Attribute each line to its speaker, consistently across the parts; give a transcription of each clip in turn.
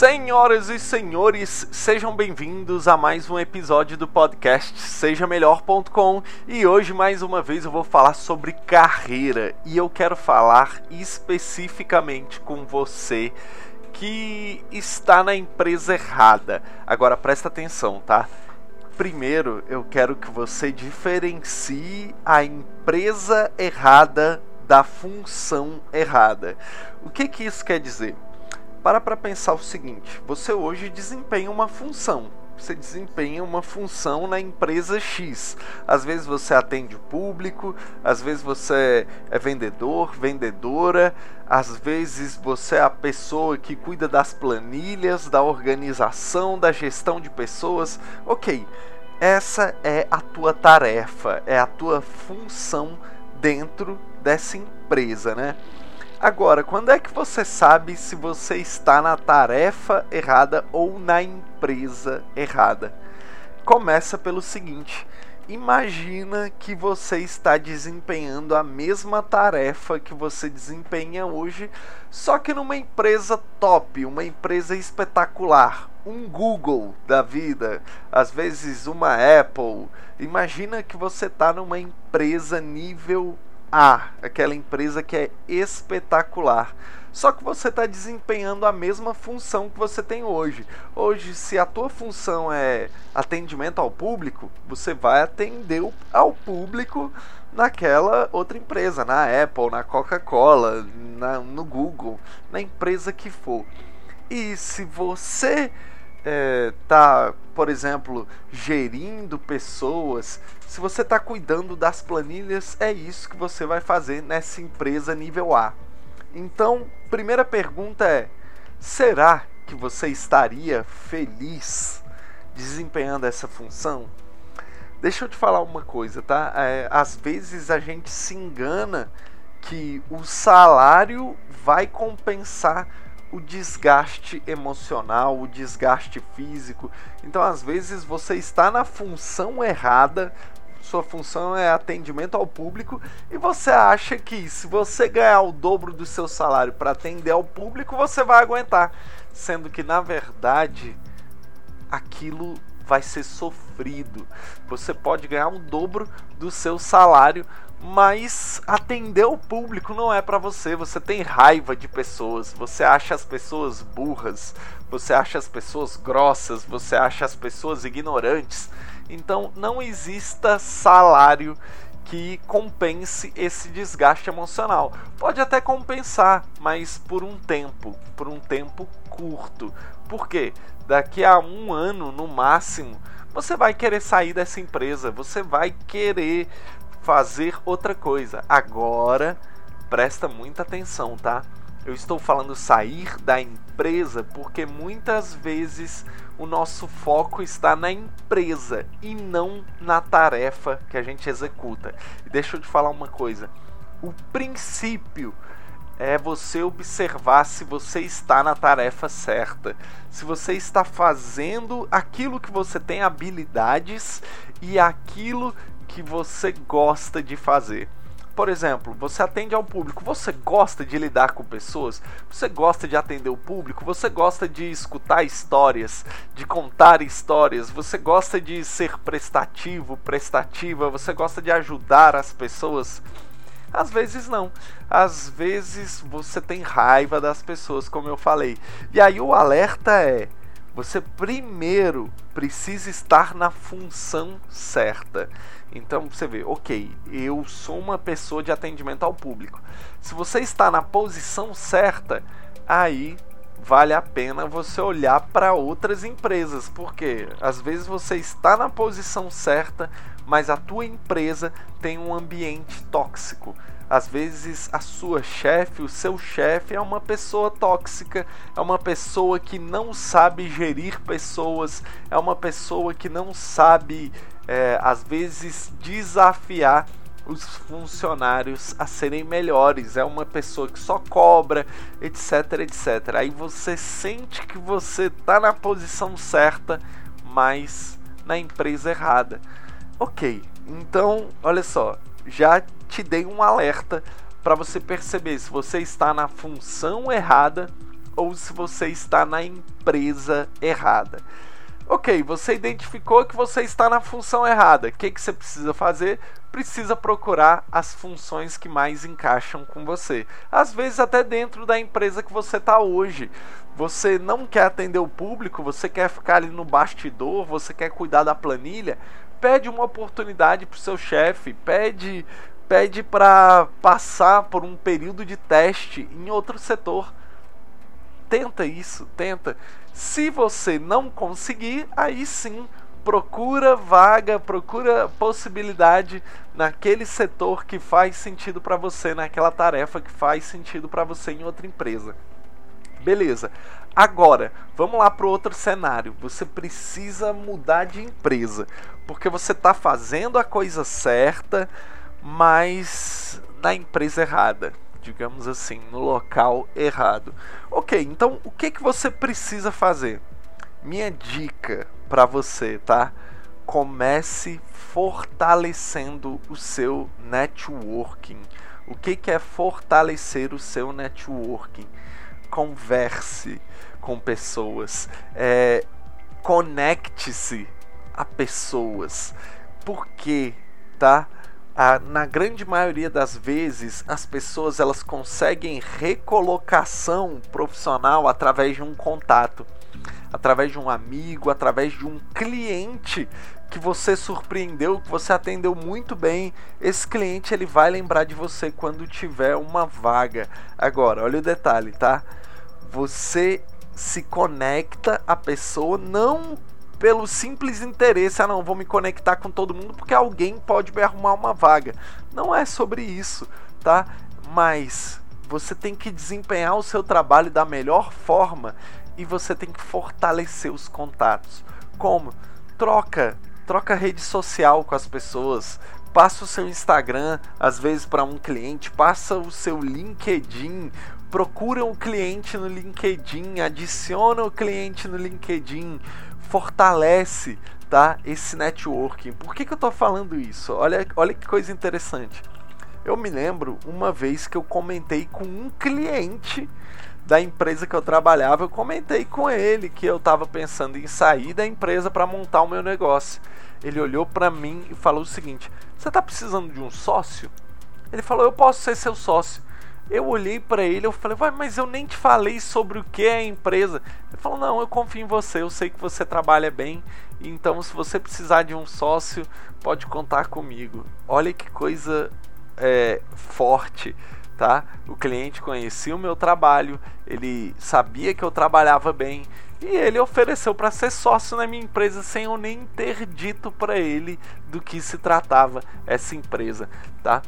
Speaker 1: Senhoras e senhores, sejam bem-vindos a mais um episódio do podcast SejaMelhor.com e hoje mais uma vez eu vou falar sobre carreira e eu quero falar especificamente com você que está na empresa errada. Agora presta atenção, tá? Primeiro eu quero que você diferencie a empresa errada da função errada. O que que isso quer dizer? Para para pensar o seguinte: você hoje desempenha uma função. Você desempenha uma função na empresa X. Às vezes você atende o público, às vezes você é vendedor, vendedora, às vezes você é a pessoa que cuida das planilhas, da organização, da gestão de pessoas. Ok, essa é a tua tarefa, é a tua função dentro dessa empresa, né? Agora, quando é que você sabe se você está na tarefa errada ou na empresa errada? Começa pelo seguinte: imagina que você está desempenhando a mesma tarefa que você desempenha hoje, só que numa empresa top, uma empresa espetacular, um Google da vida, às vezes uma Apple. Imagina que você está numa empresa nível a, aquela empresa que é espetacular. Só que você está desempenhando a mesma função que você tem hoje. Hoje, se a tua função é atendimento ao público, você vai atender ao público naquela outra empresa, na Apple, na Coca-Cola, no Google, na empresa que for. E se você está, é, por exemplo, gerindo pessoas, se você está cuidando das planilhas, é isso que você vai fazer nessa empresa nível A. Então, primeira pergunta é: será que você estaria feliz desempenhando essa função? Deixa eu te falar uma coisa, tá? É, às vezes a gente se engana que o salário vai compensar o desgaste emocional, o desgaste físico. Então, às vezes, você está na função errada, sua função é atendimento ao público e você acha que se você ganhar o dobro do seu salário para atender ao público, você vai aguentar, sendo que na verdade aquilo vai ser sofrido. Você pode ganhar o dobro do seu salário, mas atender o público não é para você. Você tem raiva de pessoas, você acha as pessoas burras, você acha as pessoas grossas, você acha as pessoas ignorantes. Então não exista salário que compense esse desgaste emocional. Pode até compensar, mas por um tempo, por um tempo curto. Por quê? Daqui a um ano no máximo, você vai querer sair dessa empresa, você vai querer fazer outra coisa. Agora, presta muita atenção, tá? Eu estou falando sair da empresa porque muitas vezes o nosso foco está na empresa e não na tarefa que a gente executa. E deixa eu te falar uma coisa: o princípio é você observar se você está na tarefa certa, se você está fazendo aquilo que você tem habilidades e aquilo que você gosta de fazer. Por exemplo, você atende ao público, você gosta de lidar com pessoas, você gosta de atender o público, você gosta de escutar histórias, de contar histórias, você gosta de ser prestativo, prestativa, você gosta de ajudar as pessoas. Às vezes não. Às vezes você tem raiva das pessoas, como eu falei. E aí o alerta é: você primeiro precisa estar na função certa. Então você vê, ok, eu sou uma pessoa de atendimento ao público. Se você está na posição certa, aí vale a pena você olhar para outras empresas, porque às vezes você está na posição certa, mas a tua empresa tem um ambiente tóxico. Às vezes a sua chefe, o seu chefe é uma pessoa tóxica, é uma pessoa que não sabe gerir pessoas, é uma pessoa que não sabe, é, às vezes, desafiar os funcionários a serem melhores, é uma pessoa que só cobra, etc, etc. Aí você sente que você está na posição certa, mas na empresa errada. Ok, então olha só, já te dei um alerta para você perceber se você está na função errada ou se você está na empresa errada. Ok, você identificou que você está na função errada. O que, que você precisa fazer? Precisa procurar as funções que mais encaixam com você. Às vezes, até dentro da empresa que você está hoje. Você não quer atender o público, você quer ficar ali no bastidor, você quer cuidar da planilha. Pede uma oportunidade para o seu chefe, pede pede para passar por um período de teste em outro setor. Tenta isso, tenta. Se você não conseguir, aí sim procura vaga, procura possibilidade naquele setor que faz sentido para você, naquela tarefa que faz sentido para você em outra empresa. Beleza. Agora, vamos lá para outro cenário. Você precisa mudar de empresa, porque você está fazendo a coisa certa, mas na empresa errada digamos assim, no local errado. Ok, então o que, que você precisa fazer? Minha dica para você, tá? Comece fortalecendo o seu networking. O que, que é fortalecer o seu networking? Converse com pessoas, é, conecte-se a pessoas. Por quê? Tá? ah, na grande maioria das vezes as pessoas elas conseguem recolocação profissional através de um contato, através de um amigo, através de um cliente que você surpreendeu, que você atendeu muito bem. Esse cliente ele vai lembrar de você quando tiver uma vaga. Agora, olha o detalhe, tá? Você se conecta a pessoa não pelo simples interesse, ah não, vou me conectar com todo mundo porque alguém pode me arrumar uma vaga. Não é sobre isso, tá? Mas você tem que desempenhar o seu trabalho da melhor forma e você tem que fortalecer os contatos. Como? Troca, troca rede social com as pessoas, passa o seu Instagram às vezes para um cliente, passa o seu LinkedIn, procura um cliente no LinkedIn, adiciona o cliente no LinkedIn, fortalece tá, esse networking. Por que, que eu estou falando isso? Olha, olha que coisa interessante. Eu me lembro uma vez que eu comentei com um cliente da empresa que eu trabalhava, eu comentei com ele que eu estava pensando em sair da empresa para montar o meu negócio. Ele olhou para mim e falou o seguinte: "Você está precisando de um sócio?" Ele falou: "Eu posso ser seu sócio." Eu olhei para ele, eu falei, Vai, mas eu nem te falei sobre o que é a empresa. Ele falou, não, eu confio em você, eu sei que você trabalha bem, então se você precisar de um sócio, pode contar comigo. Olha que coisa é, forte, tá? O cliente conhecia o meu trabalho, ele sabia que eu trabalhava bem e ele ofereceu para ser sócio na minha empresa sem eu nem ter dito para ele do que se tratava essa empresa, tá?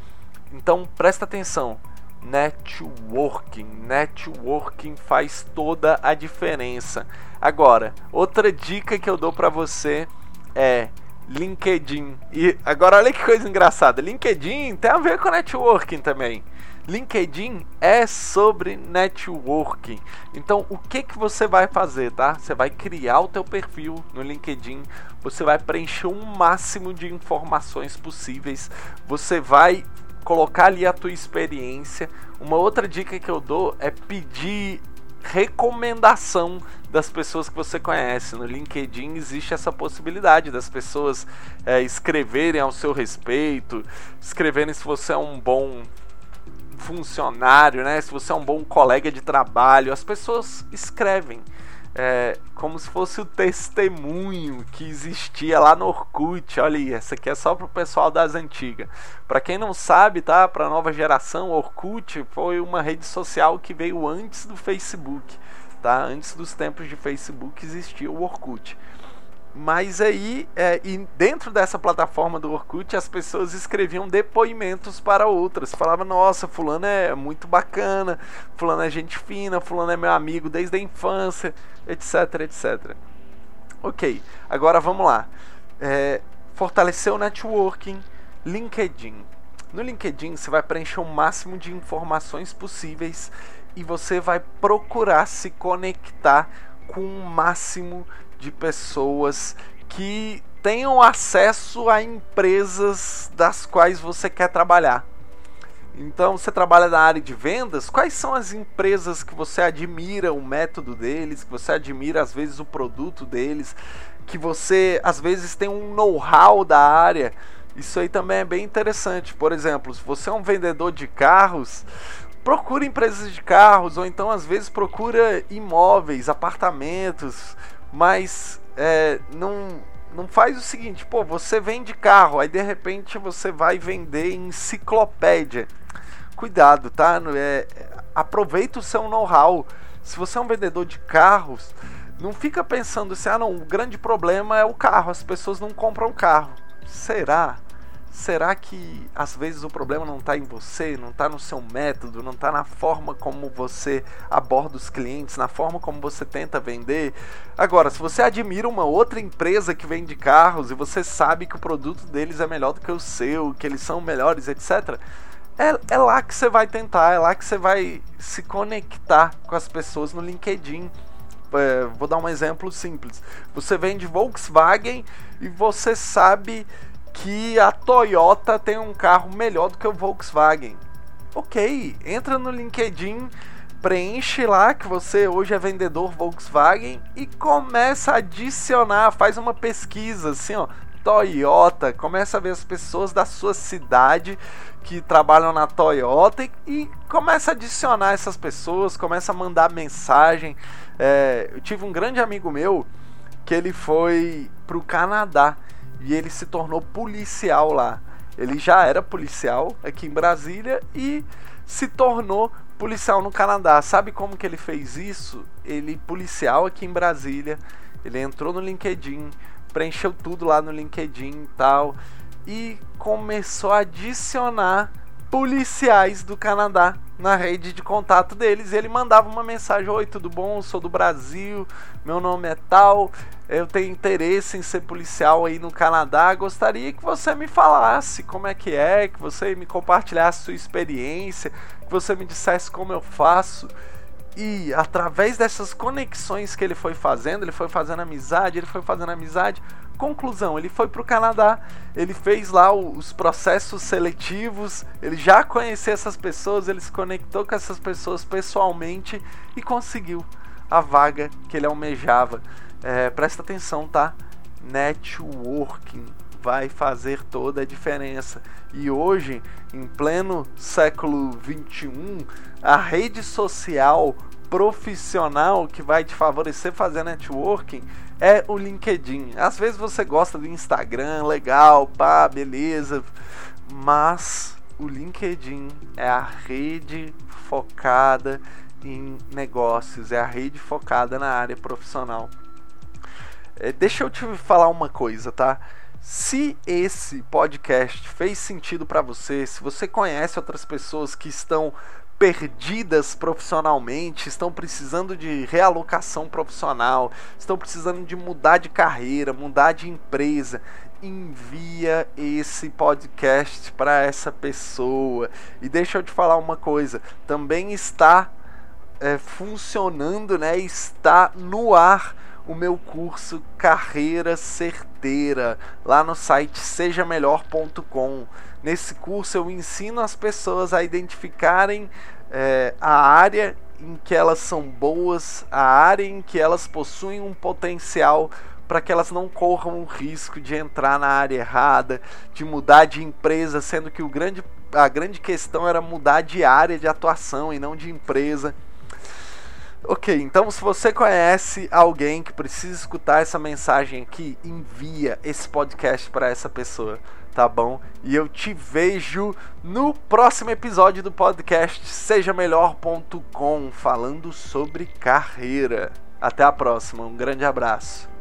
Speaker 1: Então presta atenção networking. Networking faz toda a diferença. Agora, outra dica que eu dou para você é LinkedIn. E agora olha que coisa engraçada. LinkedIn tem a ver com networking também. LinkedIn é sobre networking. Então, o que que você vai fazer, tá? Você vai criar o teu perfil no LinkedIn, você vai preencher o máximo de informações possíveis, você vai colocar ali a tua experiência. Uma outra dica que eu dou é pedir recomendação das pessoas que você conhece. No LinkedIn existe essa possibilidade das pessoas é, escreverem ao seu respeito, escreverem se você é um bom funcionário, né? Se você é um bom colega de trabalho. As pessoas escrevem é, como se fosse o testemunho que existia lá no Orkut. Olha aí, essa aqui é só pro pessoal das antigas. Para quem não sabe, tá? Para nova geração, Orkut foi uma rede social que veio antes do Facebook, tá? Antes dos tempos de Facebook existia o Orkut. Mas aí, é, dentro dessa plataforma do Orkut, as pessoas escreviam depoimentos para outras. Falavam, nossa, fulano é muito bacana, fulano é gente fina, fulano é meu amigo desde a infância, etc, etc. Ok, agora vamos lá. É, fortalecer o networking, LinkedIn. No LinkedIn você vai preencher o máximo de informações possíveis e você vai procurar se conectar com o máximo de pessoas que tenham acesso a empresas das quais você quer trabalhar. Então, você trabalha na área de vendas, quais são as empresas que você admira o método deles, que você admira às vezes o produto deles, que você às vezes tem um know-how da área? Isso aí também é bem interessante. Por exemplo, se você é um vendedor de carros, procura empresas de carros, ou então às vezes procura imóveis, apartamentos, mas é, não não faz o seguinte, pô, você vende carro, aí de repente você vai vender enciclopédia. Cuidado, tá? É, aproveita o seu know-how. Se você é um vendedor de carros, não fica pensando assim, ah não, o grande problema é o carro, as pessoas não compram carro. Será? Será que às vezes o problema não está em você, não está no seu método, não está na forma como você aborda os clientes, na forma como você tenta vender? Agora, se você admira uma outra empresa que vende carros e você sabe que o produto deles é melhor do que o seu, que eles são melhores, etc., é, é lá que você vai tentar, é lá que você vai se conectar com as pessoas no LinkedIn. É, vou dar um exemplo simples. Você vende Volkswagen e você sabe que a Toyota tem um carro melhor do que o Volkswagen. Ok, entra no LinkedIn, preenche lá que você hoje é vendedor Volkswagen e começa a adicionar, faz uma pesquisa assim, ó, Toyota, começa a ver as pessoas da sua cidade que trabalham na Toyota e, e começa a adicionar essas pessoas, começa a mandar mensagem. É, eu tive um grande amigo meu que ele foi pro Canadá e ele se tornou policial lá. Ele já era policial aqui em Brasília e se tornou policial no Canadá. Sabe como que ele fez isso? Ele policial aqui em Brasília, ele entrou no LinkedIn, preencheu tudo lá no LinkedIn e tal e começou a adicionar policiais do Canadá na rede de contato deles. Ele mandava uma mensagem: Oi, tudo bom? sou do Brasil, meu nome é tal, eu tenho interesse em ser policial aí no Canadá. Gostaria que você me falasse como é que é, que você me compartilhasse sua experiência, que você me dissesse como eu faço. E através dessas conexões que ele foi fazendo, ele foi fazendo amizade, ele foi fazendo amizade, Conclusão, ele foi para o Canadá, ele fez lá os processos seletivos, ele já conhecia essas pessoas, ele se conectou com essas pessoas pessoalmente e conseguiu a vaga que ele almejava. É, presta atenção, tá? Networking vai fazer toda a diferença. E hoje, em pleno século 21, a rede social profissional que vai te favorecer fazer networking é o LinkedIn. Às vezes você gosta do Instagram, legal, pá, beleza, mas o LinkedIn é a rede focada em negócios, é a rede focada na área profissional. É, deixa eu te falar uma coisa, tá? Se esse podcast fez sentido para você, se você conhece outras pessoas que estão perdidas profissionalmente, estão precisando de realocação profissional, estão precisando de mudar de carreira, mudar de empresa, envia esse podcast para essa pessoa. E deixa eu te falar uma coisa, também está é, funcionando, né? Está no ar o meu curso Carreira Certeira lá no site sejamelhor.com. Nesse curso eu ensino as pessoas a identificarem é, a área em que elas são boas, a área em que elas possuem um potencial para que elas não corram o risco de entrar na área errada, de mudar de empresa, sendo que o grande, a grande questão era mudar de área de atuação e não de empresa. Ok, então se você conhece alguém que precisa escutar essa mensagem aqui, envia esse podcast para essa pessoa, tá bom? E eu te vejo no próximo episódio do podcast sejamelhor.com falando sobre carreira. Até a próxima, um grande abraço.